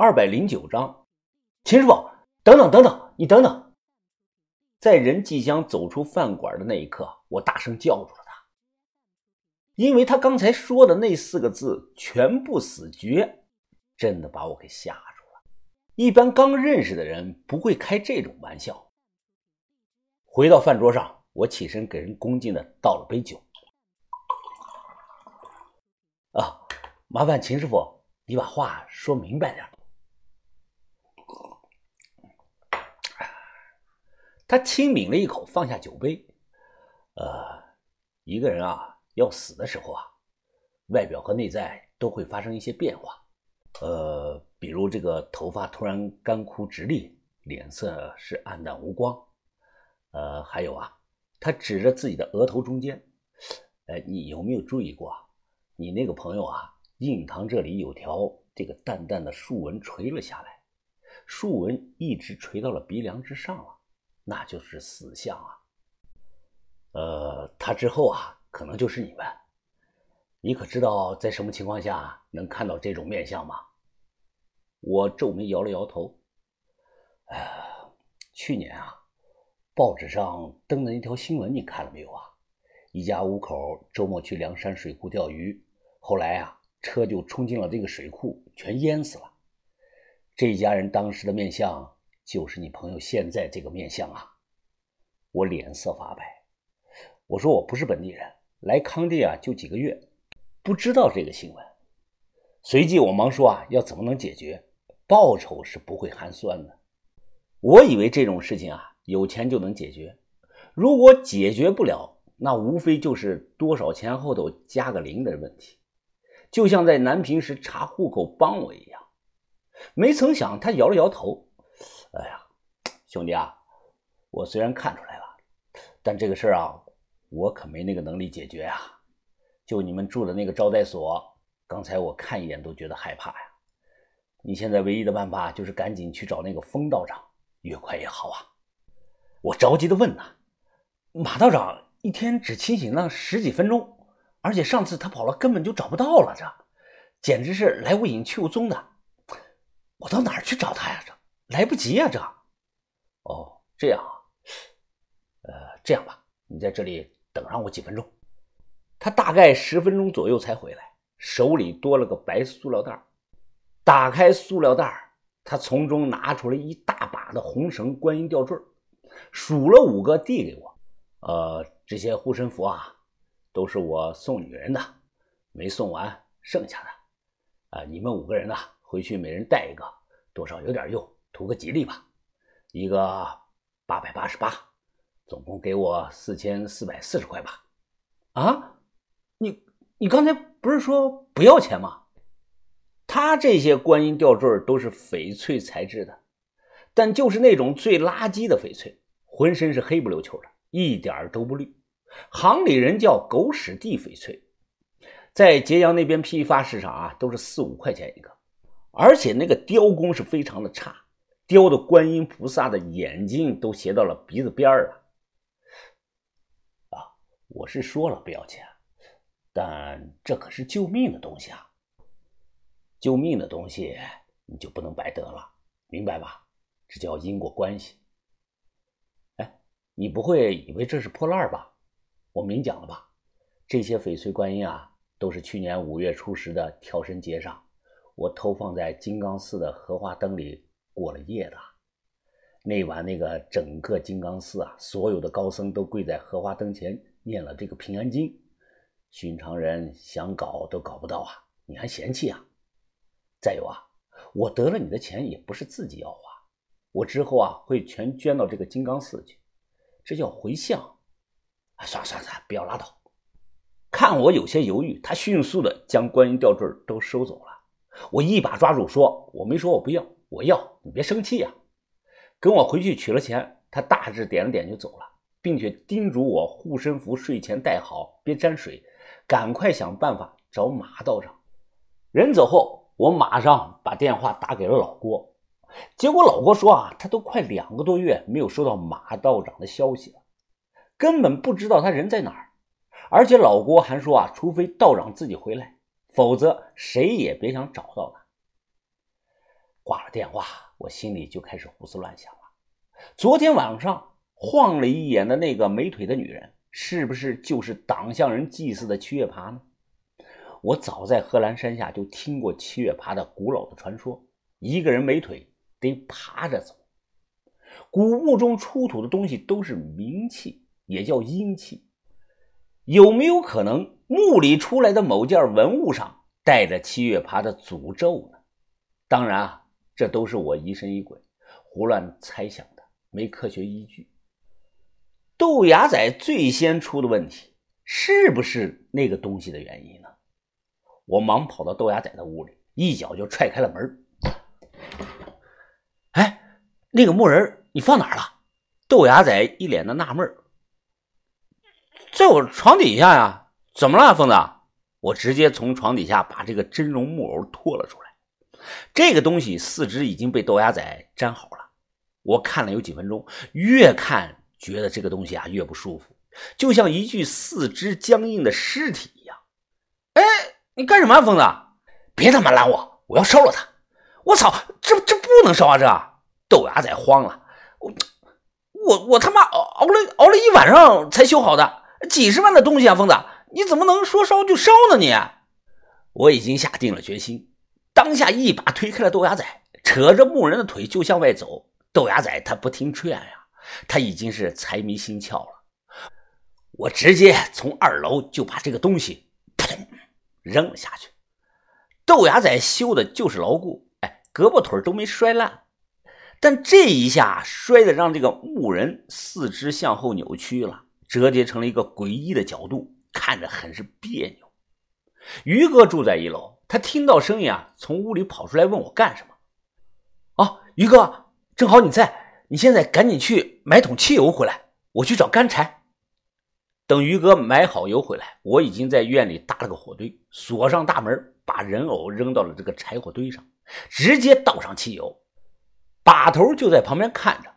二百零九章。秦师傅，等等等等，你等等！在人即将走出饭馆的那一刻，我大声叫住了他，因为他刚才说的那四个字“全部死绝”，真的把我给吓住了。一般刚认识的人不会开这种玩笑。回到饭桌上，我起身给人恭敬的倒了杯酒。啊，麻烦秦师傅，你把话说明白点。他轻抿了一口，放下酒杯。呃，一个人啊，要死的时候啊，外表和内在都会发生一些变化。呃，比如这个头发突然干枯直立，脸色是暗淡无光。呃，还有啊，他指着自己的额头中间，哎，你有没有注意过啊？你那个朋友啊，印堂这里有条这个淡淡的竖纹垂了下来，竖纹一直垂到了鼻梁之上了，那就是死相啊。呃，他之后啊，可能就是你们。你可知道在什么情况下能看到这种面相吗？我皱眉摇了摇头。哎，去年啊，报纸上登的那条新闻你看了没有啊？一家五口周末去梁山水库钓鱼。后来啊，车就冲进了这个水库，全淹死了。这一家人当时的面相就是你朋友现在这个面相啊！我脸色发白，我说我不是本地人，来康定啊就几个月，不知道这个新闻。随即我忙说啊，要怎么能解决？报酬是不会寒酸的。我以为这种事情啊，有钱就能解决。如果解决不了，那无非就是多少钱后头加个零的问题。就像在南平时查户口帮我一样，没曾想他摇了摇头。哎呀，兄弟啊，我虽然看出来了，但这个事儿啊，我可没那个能力解决啊。就你们住的那个招待所，刚才我看一眼都觉得害怕呀。你现在唯一的办法就是赶紧去找那个封道长，越快越好啊。我着急的问呐，马道长一天只清醒了十几分钟。而且上次他跑了，根本就找不到了，这简直是来无影去无踪的。我到哪儿去找他呀？这来不及呀！这哦，这样啊，呃，这样吧，你在这里等上我几分钟。他大概十分钟左右才回来，手里多了个白塑料袋。打开塑料袋，他从中拿出了一大把的红绳观音吊坠，数了五个，递给我。呃，这些护身符啊。都是我送女人的，没送完，剩下的，啊，你们五个人呢，回去每人带一个，多少有点用，图个吉利吧。一个八百八十八，总共给我四千四百四十块吧。啊，你你刚才不是说不要钱吗？他这些观音吊坠都是翡翠材质的，但就是那种最垃圾的翡翠，浑身是黑不溜秋的，一点都不绿。行里人叫狗屎地翡翠，在揭阳那边批发市场啊，都是四五块钱一个，而且那个雕工是非常的差，雕的观音菩萨的眼睛都斜到了鼻子边儿了。啊，我是说了不要钱，但这可是救命的东西啊！救命的东西你就不能白得了，明白吧？这叫因果关系。哎，你不会以为这是破烂吧？我明讲了吧，这些翡翠观音啊，都是去年五月初十的跳神节上，我偷放在金刚寺的荷花灯里过了夜的。那晚那个整个金刚寺啊，所有的高僧都跪在荷花灯前念了这个平安经，寻常人想搞都搞不到啊！你还嫌弃啊？再有啊，我得了你的钱也不是自己要花，我之后啊会全捐到这个金刚寺去，这叫回向。算了算了算了，不要拉倒。看我有些犹豫，他迅速的将观音吊坠都收走了。我一把抓住，说：“我没说我不要，我要你别生气呀。”跟我回去取了钱，他大致点了点就走了，并且叮嘱我护身符睡前带好，别沾水，赶快想办法找马道长。人走后，我马上把电话打给了老郭，结果老郭说啊，他都快两个多月没有收到马道长的消息了。根本不知道他人在哪儿，而且老郭还说啊，除非道长自己回来，否则谁也别想找到他。挂了电话，我心里就开始胡思乱想了。昨天晚上晃了一眼的那个没腿的女人，是不是就是党项人祭祀的七月爬呢？我早在贺兰山下就听过七月爬的古老的传说，一个人没腿得爬着走。古墓中出土的东西都是冥器，也叫阴器。有没有可能墓里出来的某件文物上带着七月爬的诅咒呢？当然啊，这都是我疑神疑鬼、胡乱猜想的，没科学依据。豆芽仔最先出的问题，是不是那个东西的原因呢？我忙跑到豆芽仔的屋里，一脚就踹开了门。哎，那个木人你放哪儿了？豆芽仔一脸的纳闷在我床底下呀。怎么了，疯子？我直接从床底下把这个真容木偶拖了出来。这个东西四肢已经被豆芽仔粘好了，我看了有几分钟，越看觉得这个东西啊越不舒服，就像一具四肢僵硬的尸体一样。哎，你干什么，啊，疯子？别他妈拦我！我要烧了他！我操，这这不能烧啊！这豆芽仔慌了，我我我他妈熬了熬了一晚上才修好的，几十万的东西啊，疯子，你怎么能说烧就烧呢？你，我已经下定了决心。当下一把推开了豆芽仔，扯着牧人的腿就向外走。豆芽仔他不听劝呀，他已经是财迷心窍了。我直接从二楼就把这个东西砰扔了下去。豆芽仔修的就是牢固，哎，胳膊腿都没摔烂。但这一下摔的让这个牧人四肢向后扭曲了，折叠成了一个诡异的角度，看着很是别扭。于哥住在一楼。他听到声音啊，从屋里跑出来问我干什么。啊，于哥，正好你在，你现在赶紧去买桶汽油回来，我去找干柴。等于哥买好油回来，我已经在院里搭了个火堆，锁上大门，把人偶扔到了这个柴火堆上，直接倒上汽油。把头就在旁边看着，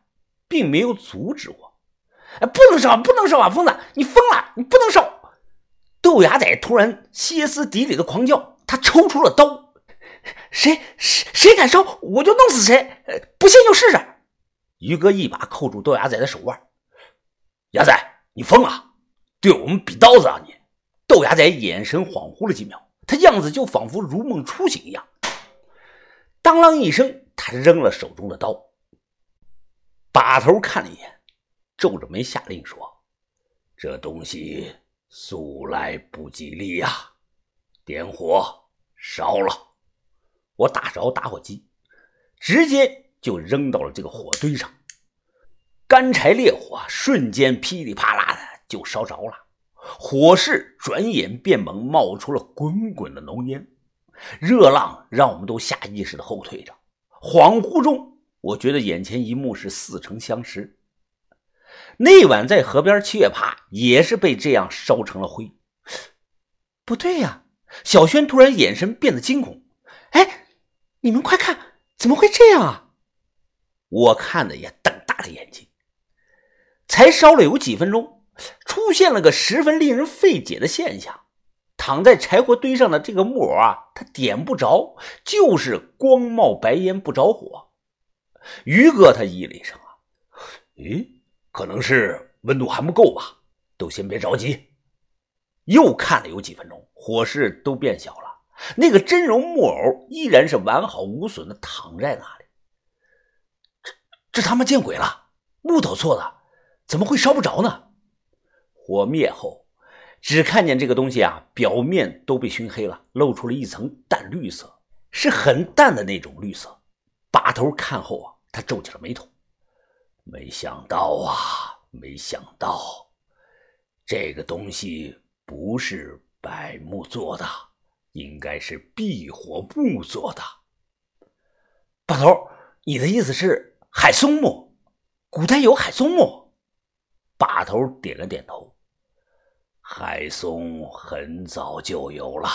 并没有阻止我。哎，不能烧，不能烧啊！疯子，你疯了，你不能烧！豆芽仔突然歇斯底里的狂叫。他抽出了刀，谁谁谁敢烧，我就弄死谁！不信就试试。于哥一把扣住豆芽仔的手腕，芽仔，你疯了？对我们比刀子啊你！豆芽仔眼神恍惚了几秒，他样子就仿佛如梦初醒一样。当啷一声，他扔了手中的刀。把头看了一眼，皱着眉下令说：“这东西素来不吉利呀，点火。”烧了！我打着打火机，直接就扔到了这个火堆上。干柴烈火瞬间噼里啪啦的就烧着了，火势转眼变猛，冒出了滚滚的浓烟，热浪让我们都下意识的后退着。恍惚中，我觉得眼前一幕是似曾相识。那晚在河边，七月爬也是被这样烧成了灰。不对呀！小轩突然眼神变得惊恐，哎，你们快看，怎么会这样啊？我看的也瞪大了眼睛。才烧了有几分钟，出现了个十分令人费解的现象：躺在柴火堆上的这个木偶啊，它点不着，就是光冒白烟不着火。于哥他咦了一声啊，咦，可能是温度还不够吧？都先别着急。又看了有几分钟。火势都变小了，那个真容木偶依然是完好无损的躺在那里。这这他妈见鬼了！木头做的，怎么会烧不着呢？火灭后，只看见这个东西啊，表面都被熏黑了，露出了一层淡绿色，是很淡的那种绿色。把头看后啊，他皱起了眉头。没想到啊，没想到，这个东西不是。柏木做的，应该是避火木做的。把头，你的意思是海松木？古代有海松木？把头点了点头。海松很早就有了，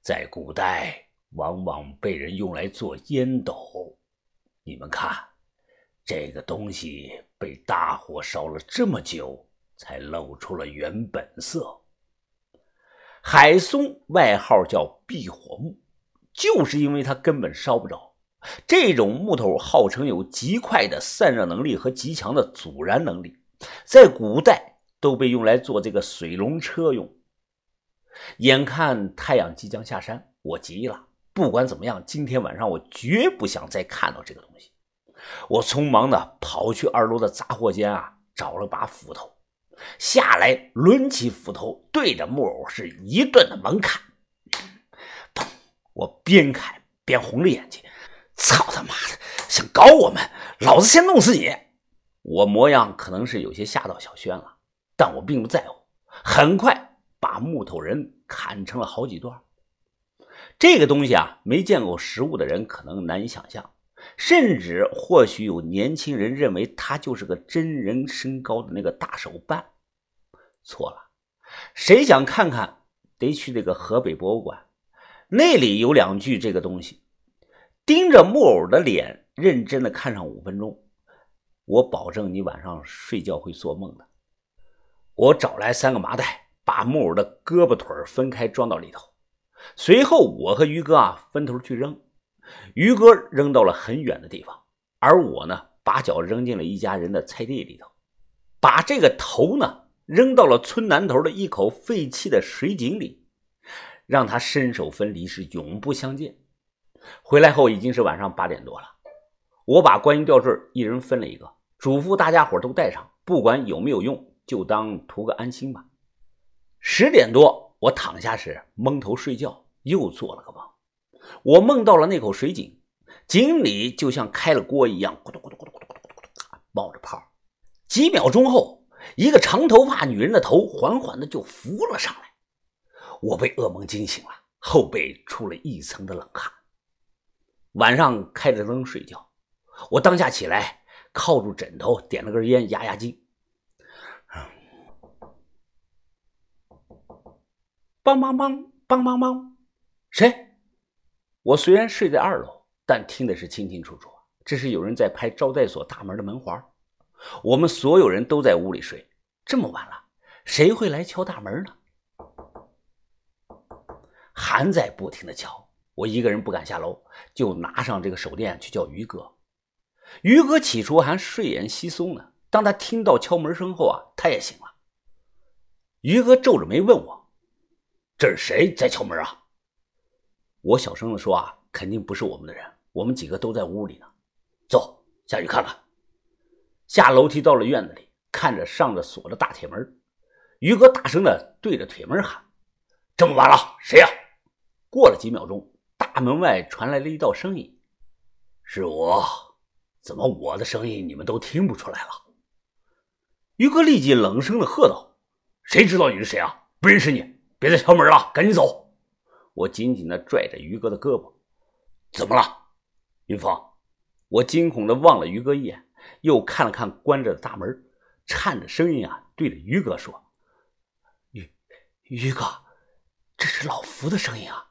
在古代往往被人用来做烟斗。你们看，这个东西被大火烧了这么久，才露出了原本色。海松外号叫避火木，就是因为它根本烧不着，这种木头号称有极快的散热能力和极强的阻燃能力，在古代都被用来做这个水龙车用。眼看太阳即将下山，我急了。不管怎么样，今天晚上我绝不想再看到这个东西。我匆忙的跑去二楼的杂货间啊，找了把斧头，下来抡起斧头，对着木偶是一顿的猛砍。砰！我边砍边红着眼睛，操他妈的，想搞我们，老子先弄死你！我模样可能是有些吓到小轩了，但我并不在乎，很快把木头人砍成了好几段。这个东西啊，没见过实物的人可能难以想象。甚至或许有年轻人认为他就是个真人身高的那个大手办，错了。谁想看看，得去那个河北博物馆，那里有两具这个东西。盯着木偶的脸，认真的看上五分钟，我保证你晚上睡觉会做梦的。我找来三个麻袋，把木偶的胳膊腿分开装到里头，随后我和于哥啊分头去扔。于哥扔到了很远的地方，而我呢，把脚扔进了一家人的菜地里头，把这个头呢扔到了村南头的一口废弃的水井里，让他身首分离，是永不相见。回来后已经是晚上八点多了，我把观音吊坠一人分了一个，嘱咐大家伙都带上，不管有没有用，就当图个安心吧。十点多，我躺下时蒙头睡觉，又做了个梦。我梦到了那口水井，井里就像开了锅一样，咕嘟咕嘟咕嘟咕嘟咕嘟咕嘟冒着泡。几秒钟后，一个长头发女人的头缓缓的就浮了上来。我被噩梦惊醒了，后背出了一层的冷汗。晚上开着灯睡觉，我当下起来，靠住枕头，点了根烟压压惊。梆梆梆梆梆梆，谁？我虽然睡在二楼，但听的是清清楚楚。这是有人在拍招待所大门的门环。我们所有人都在屋里睡，这么晚了，谁会来敲大门呢？还在不停的敲，我一个人不敢下楼，就拿上这个手电去叫于哥。于哥起初还睡眼惺忪呢，当他听到敲门声后啊，他也醒了。于哥皱着眉问我：“这是谁在敲门啊？”我小声的说：“啊，肯定不是我们的人，我们几个都在屋里呢。走，下去看看。”下楼梯到了院子里，看着上着锁的大铁门，于哥大声的对着铁门喊：“这么晚了，谁呀？”过了几秒钟，大门外传来了一道声音：“是我。怎么我的声音你们都听不出来了？”于哥立即冷声的喝道：“谁知道你是谁啊？不认识你，别再敲门了，赶紧走。”我紧紧的拽着于哥的胳膊，怎么了，云峰？我惊恐的望了于哥一眼，又看了看关着的大门，颤着声音啊，对着于哥说：“于于哥，这是老福的声音啊。”